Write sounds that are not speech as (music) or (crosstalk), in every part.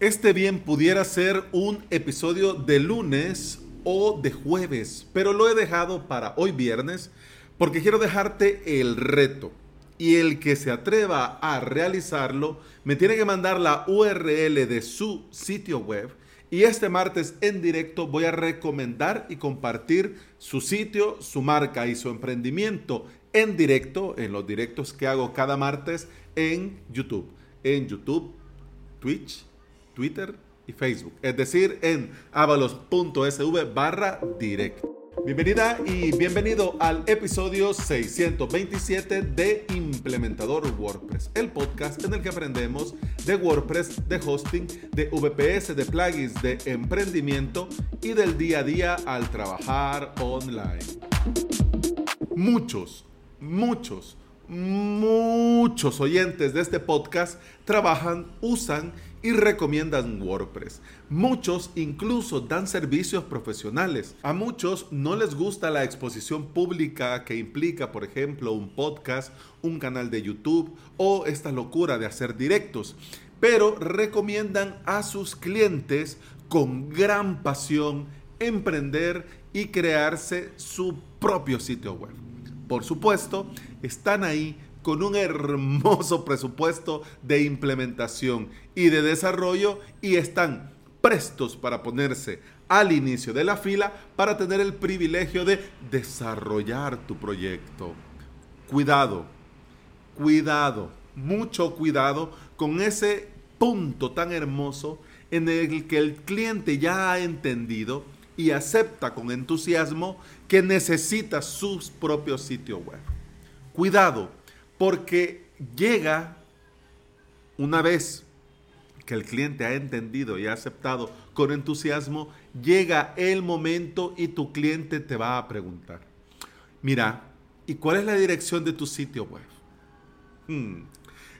Este bien pudiera ser un episodio de lunes o de jueves, pero lo he dejado para hoy viernes porque quiero dejarte el reto. Y el que se atreva a realizarlo me tiene que mandar la URL de su sitio web. Y este martes en directo voy a recomendar y compartir su sitio, su marca y su emprendimiento en directo, en los directos que hago cada martes en YouTube. En YouTube, Twitch, Twitter y Facebook. Es decir, en avalos.sv barra directo. Bienvenida y bienvenido al episodio 627 de Implementador WordPress, el podcast en el que aprendemos de WordPress, de hosting, de VPS, de plugins, de emprendimiento y del día a día al trabajar online. Muchos, muchos, muchos oyentes de este podcast trabajan, usan recomiendan WordPress. Muchos incluso dan servicios profesionales. A muchos no les gusta la exposición pública que implica, por ejemplo, un podcast, un canal de YouTube o esta locura de hacer directos. Pero recomiendan a sus clientes con gran pasión emprender y crearse su propio sitio web. Por supuesto, están ahí con un hermoso presupuesto de implementación y de desarrollo y están prestos para ponerse al inicio de la fila para tener el privilegio de desarrollar tu proyecto. Cuidado, cuidado, mucho cuidado con ese punto tan hermoso en el que el cliente ya ha entendido y acepta con entusiasmo que necesita su propio sitio web. Cuidado, porque llega una vez que el cliente ha entendido y ha aceptado con entusiasmo, llega el momento y tu cliente te va a preguntar, mira, ¿y cuál es la dirección de tu sitio web? Hmm.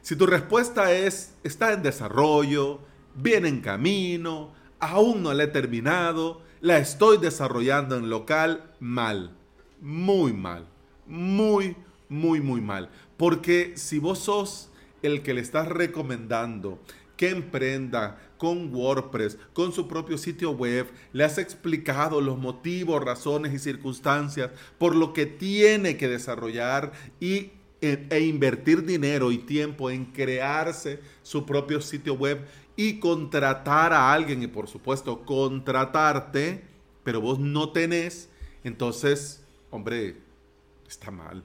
Si tu respuesta es, está en desarrollo, viene en camino, aún no la he terminado, la estoy desarrollando en local, mal, muy mal, muy, muy, muy mal. Porque si vos sos el que le estás recomendando que emprenda con WordPress, con su propio sitio web, le has explicado los motivos, razones y circunstancias por lo que tiene que desarrollar y, e, e invertir dinero y tiempo en crearse su propio sitio web y contratar a alguien y por supuesto contratarte, pero vos no tenés, entonces, hombre, está mal.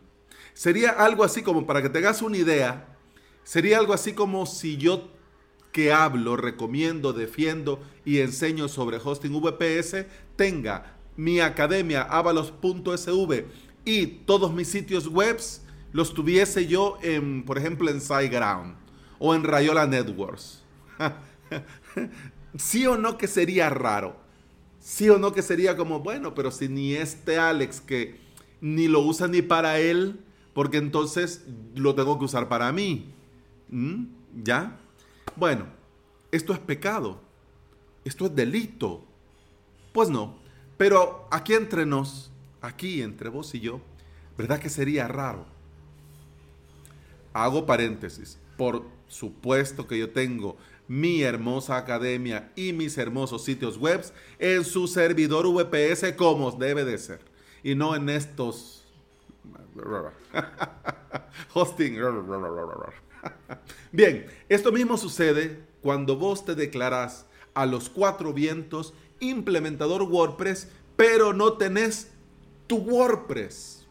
Sería algo así como, para que tengas una idea, sería algo así como si yo que hablo, recomiendo, defiendo y enseño sobre hosting VPS, tenga mi academia avalos.sv y todos mis sitios webs los tuviese yo en, por ejemplo, en SiteGround o en Rayola Networks. (laughs) sí o no que sería raro. Sí o no que sería como, bueno, pero si ni este Alex que ni lo usa ni para él, porque entonces lo tengo que usar para mí. ¿Mm? ¿Ya? Bueno, esto es pecado. Esto es delito. Pues no. Pero aquí entre nos, aquí entre vos y yo, ¿verdad que sería raro? Hago paréntesis. Por supuesto que yo tengo mi hermosa academia y mis hermosos sitios web en su servidor VPS como debe de ser. Y no en estos (laughs) Hosting. (laughs) Bien, esto mismo sucede cuando vos te declarás a los cuatro vientos implementador WordPress, pero no tenés tu WordPress.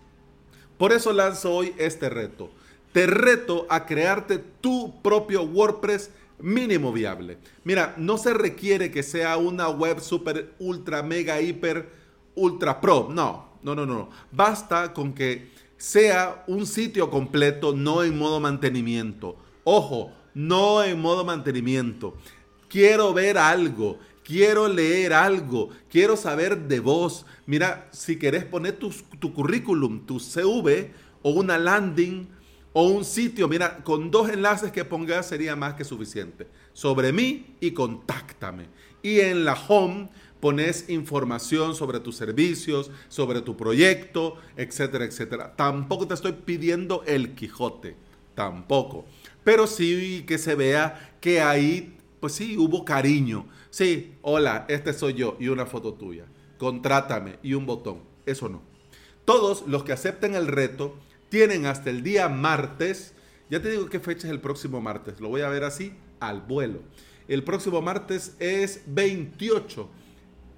Por eso lanzo hoy este reto. Te reto a crearte tu propio WordPress mínimo viable. Mira, no se requiere que sea una web super, ultra, mega, hiper, ultra pro. No, no, no, no. Basta con que sea un sitio completo, no en modo mantenimiento. Ojo, no en modo mantenimiento. Quiero ver algo, quiero leer algo, quiero saber de vos. Mira, si querés poner tu, tu currículum, tu CV o una landing o un sitio, mira, con dos enlaces que pongas sería más que suficiente. Sobre mí y contáctame. Y en la home pones información sobre tus servicios, sobre tu proyecto, etcétera, etcétera. Tampoco te estoy pidiendo el Quijote, tampoco. Pero sí que se vea que ahí pues sí, hubo cariño. Sí, hola, este soy yo y una foto tuya. Contrátame y un botón. Eso no. Todos los que acepten el reto tienen hasta el día martes. Ya te digo qué fecha es el próximo martes. Lo voy a ver así al vuelo. El próximo martes es 28.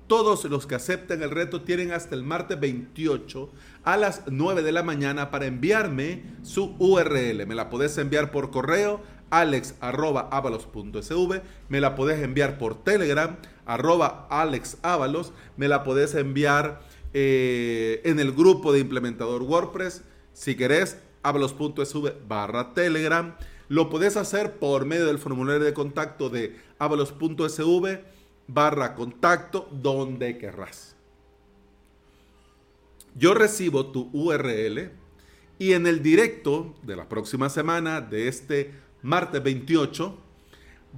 Todos los que acepten el reto tienen hasta el martes 28 a las 9 de la mañana para enviarme su URL. Me la podés enviar por correo alex.avalos.sv, me la podés enviar por Telegram, arroba alexavalos, me la podés enviar eh, en el grupo de implementador WordPress, si querés, avalos.sv barra Telegram. Lo podés hacer por medio del formulario de contacto de avalos.sv barra contacto donde querrás. Yo recibo tu URL y en el directo de la próxima semana de este martes 28,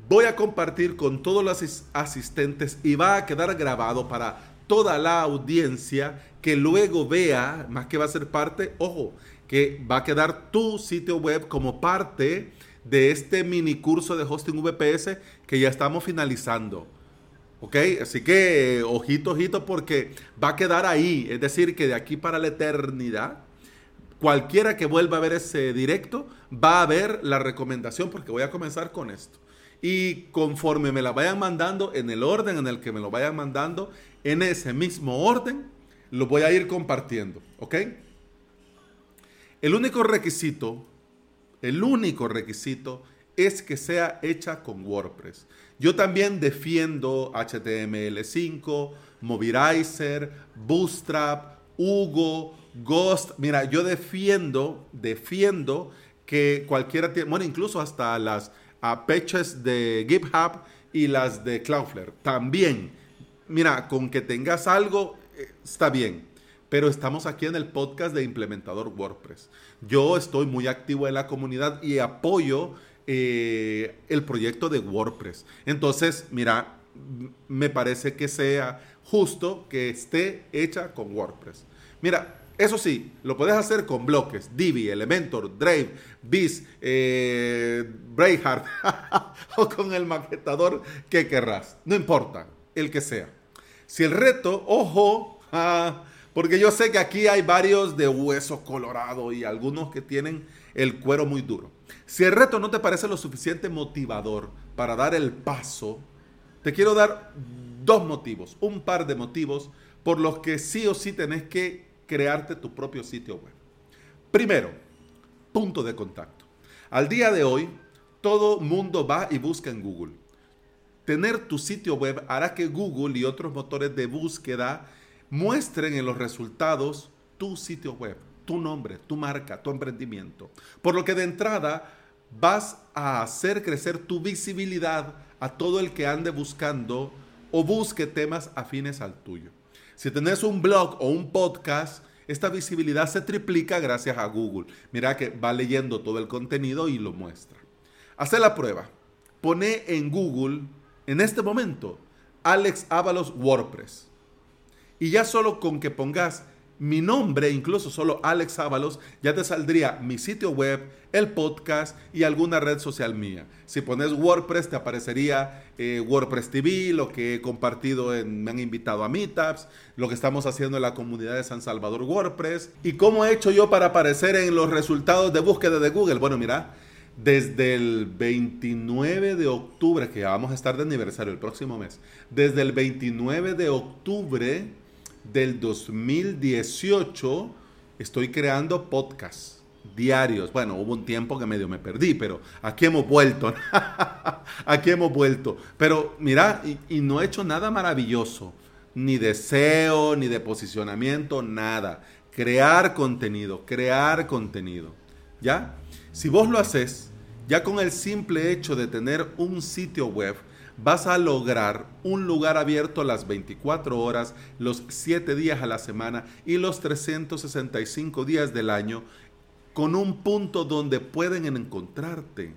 voy a compartir con todos los asistentes y va a quedar grabado para toda la audiencia que luego vea, más que va a ser parte, ojo, que va a quedar tu sitio web como parte de este mini curso de hosting VPS que ya estamos finalizando. ¿Ok? Así que ojito, ojito, porque va a quedar ahí. Es decir, que de aquí para la eternidad cualquiera que vuelva a ver ese directo va a ver la recomendación porque voy a comenzar con esto. Y conforme me la vayan mandando, en el orden en el que me lo vayan mandando, en ese mismo orden, lo voy a ir compartiendo. ¿Ok? El único requisito, el único requisito es que sea hecha con WordPress. Yo también defiendo HTML5, Movirizer, Bootstrap, Hugo, Ghost, mira, yo defiendo, defiendo que cualquiera tiene, bueno, incluso hasta las patches de GitHub y las de Cloudflare. También, mira, con que tengas algo, está bien. Pero estamos aquí en el podcast de Implementador WordPress. Yo estoy muy activo en la comunidad y apoyo eh, el proyecto de WordPress. Entonces, mira, me parece que sea justo que esté hecha con WordPress. Mira, eso sí, lo puedes hacer con bloques, Divi, Elementor, Drive, Biz, eh, (laughs) o con el maquetador que querrás. No importa, el que sea. Si el reto, ojo, ah, porque yo sé que aquí hay varios de hueso colorado y algunos que tienen el cuero muy duro. Si el reto no te parece lo suficiente motivador para dar el paso, te quiero dar dos motivos, un par de motivos por los que sí o sí tenés que crearte tu propio sitio web. Primero, punto de contacto. Al día de hoy, todo mundo va y busca en Google. Tener tu sitio web hará que Google y otros motores de búsqueda muestren en los resultados tu sitio web, tu nombre, tu marca, tu emprendimiento. Por lo que de entrada vas a hacer crecer tu visibilidad a todo el que ande buscando o busque temas afines al tuyo. Si tenés un blog o un podcast, esta visibilidad se triplica gracias a Google. Mira que va leyendo todo el contenido y lo muestra. Hace la prueba. Pone en Google, en este momento, Alex Ábalos WordPress. Y ya solo con que pongas mi nombre, incluso solo Alex Ábalos, ya te saldría mi sitio web, el podcast y alguna red social mía. Si pones WordPress, te aparecería eh, WordPress TV, lo que he compartido, en, me han invitado a Meetups, lo que estamos haciendo en la comunidad de San Salvador WordPress. ¿Y cómo he hecho yo para aparecer en los resultados de búsqueda de Google? Bueno, mira, desde el 29 de octubre, que vamos a estar de aniversario el próximo mes, desde el 29 de octubre del 2018 estoy creando podcasts diarios. Bueno, hubo un tiempo que medio me perdí, pero aquí hemos vuelto. (laughs) aquí hemos vuelto. Pero mira, y, no he hecho nada maravilloso. Ni deseo, ni de posicionamiento, nada. Crear contenido, crear contenido. ¿Ya? Si vos lo haces, ya con el simple hecho de tener un sitio web, vas a lograr un lugar abierto las 24 horas, los 7 días a la semana y los 365 días del año con un punto donde pueden encontrarte.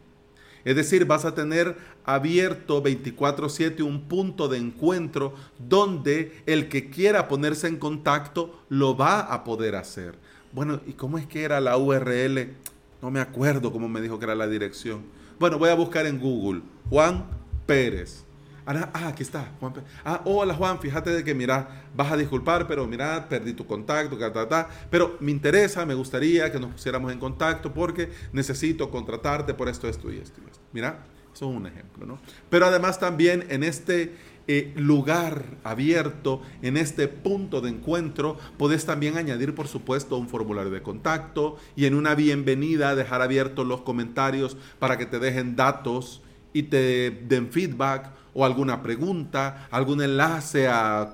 Es decir, vas a tener abierto 24/7 un punto de encuentro donde el que quiera ponerse en contacto lo va a poder hacer. Bueno, ¿y cómo es que era la URL? No me acuerdo cómo me dijo que era la dirección. Bueno, voy a buscar en Google Juan Pérez. Ah, aquí está, Juan Ah, hola Juan, fíjate de que, mira, vas a disculpar, pero mira, perdí tu contacto, ta, ta, ta, pero me interesa, me gustaría que nos pusiéramos en contacto porque necesito contratarte por esto, esto y esto y esto. Mira, eso es un ejemplo, ¿no? Pero además también en este eh, lugar abierto, en este punto de encuentro, puedes también añadir, por supuesto, un formulario de contacto y en una bienvenida dejar abiertos los comentarios para que te dejen datos y te den feedback o alguna pregunta, algún enlace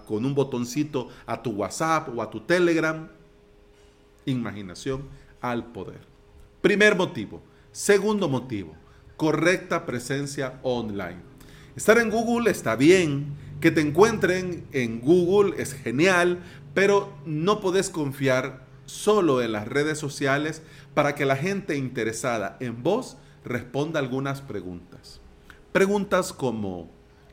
con un botoncito a tu WhatsApp o a tu Telegram. Imaginación al poder. Primer motivo. Segundo motivo, correcta presencia online. Estar en Google está bien, que te encuentren en Google es genial, pero no puedes confiar solo en las redes sociales para que la gente interesada en vos responda algunas preguntas. Preguntas como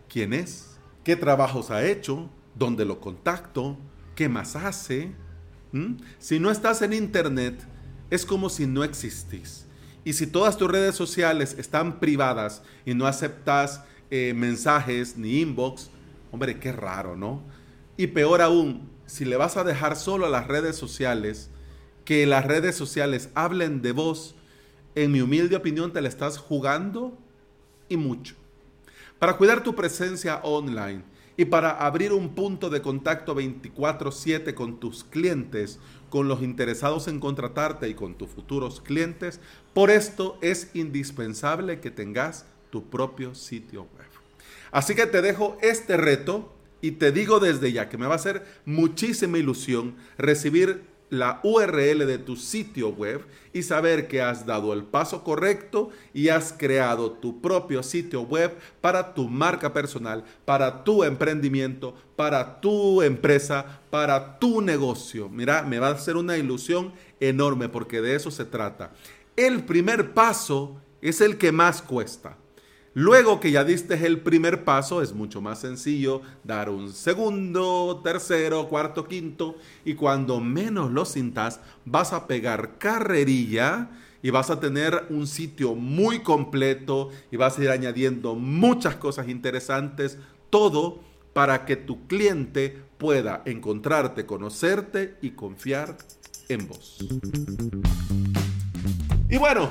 quién es, qué trabajos ha hecho, dónde lo contacto, qué más hace. ¿Mm? Si no estás en Internet, es como si no existís. Y si todas tus redes sociales están privadas y no aceptas eh, mensajes ni inbox, hombre, qué raro, ¿no? Y peor aún, si le vas a dejar solo a las redes sociales, que las redes sociales hablen de vos, en mi humilde opinión te la estás jugando y mucho. Para cuidar tu presencia online y para abrir un punto de contacto 24/7 con tus clientes, con los interesados en contratarte y con tus futuros clientes, por esto es indispensable que tengas tu propio sitio web. Así que te dejo este reto y te digo desde ya que me va a hacer muchísima ilusión recibir la URL de tu sitio web y saber que has dado el paso correcto y has creado tu propio sitio web para tu marca personal, para tu emprendimiento, para tu empresa, para tu negocio. Mira, me va a hacer una ilusión enorme porque de eso se trata. El primer paso es el que más cuesta. Luego que ya diste el primer paso, es mucho más sencillo dar un segundo, tercero, cuarto, quinto, y cuando menos lo sintas, vas a pegar carrerilla y vas a tener un sitio muy completo y vas a ir añadiendo muchas cosas interesantes, todo para que tu cliente pueda encontrarte, conocerte y confiar en vos. Y bueno,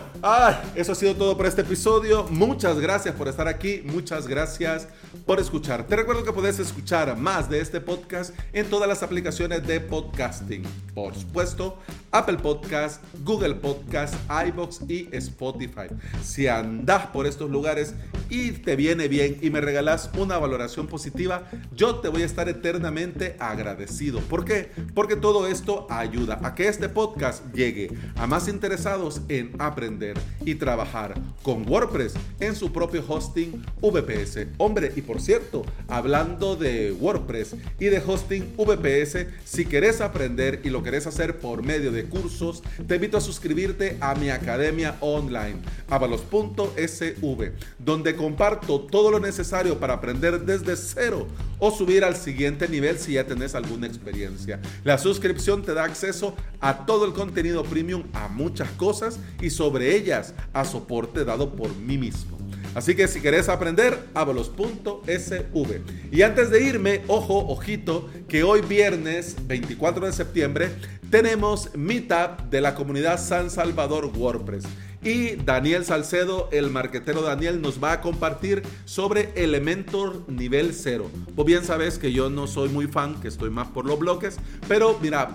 eso ha sido todo por este episodio. Muchas gracias por estar aquí. Muchas gracias por escuchar. Te recuerdo que puedes escuchar más de este podcast en todas las aplicaciones de podcasting. Por supuesto, Apple Podcast, Google Podcast, iBox y Spotify. Si andas por estos lugares y te viene bien y me regalas una valoración positiva, yo te voy a estar eternamente agradecido. ¿Por qué? Porque todo esto ayuda a que este podcast llegue a más interesados en aprender y trabajar con WordPress en su propio hosting VPS. Hombre, y por cierto, hablando de WordPress y de hosting VPS, si querés aprender y lo querés hacer por medio de cursos, te invito a suscribirte a mi academia online, avalos.sv, donde comparto todo lo necesario para aprender desde cero o subir al siguiente nivel si ya tenés alguna experiencia. La suscripción te da acceso a todo el contenido premium, a muchas cosas y sobre ellas a soporte dado por mí mismo. Así que si querés aprender, avalos.sv. Y antes de irme, ojo, ojito, que hoy viernes 24 de septiembre tenemos Meetup de la comunidad San Salvador WordPress. Y Daniel Salcedo, el marquetero Daniel, nos va a compartir sobre Elementor nivel 0. Vos bien sabes que yo no soy muy fan, que estoy más por los bloques, pero mira,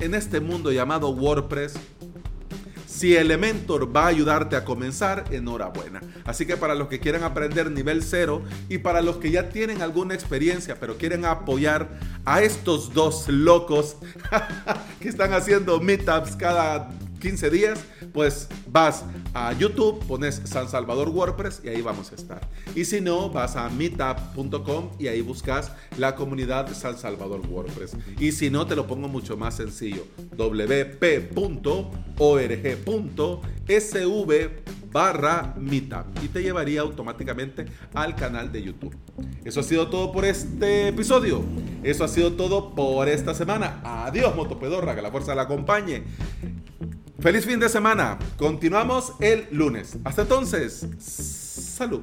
en este mundo llamado WordPress, si Elementor va a ayudarte a comenzar, enhorabuena. Así que para los que quieran aprender nivel 0 y para los que ya tienen alguna experiencia pero quieren apoyar a estos dos locos (laughs) que están haciendo meetups cada 15 días, pues vas a YouTube, pones San Salvador WordPress y ahí vamos a estar. Y si no, vas a meetup.com y ahí buscas la comunidad San Salvador WordPress. Y si no, te lo pongo mucho más sencillo. wp.org.sv barra meetup y te llevaría automáticamente al canal de YouTube. Eso ha sido todo por este episodio. Eso ha sido todo por esta semana. Adiós, Motopedorra, que la fuerza la acompañe. Feliz fin de semana. Continuamos el lunes. Hasta entonces. Salud.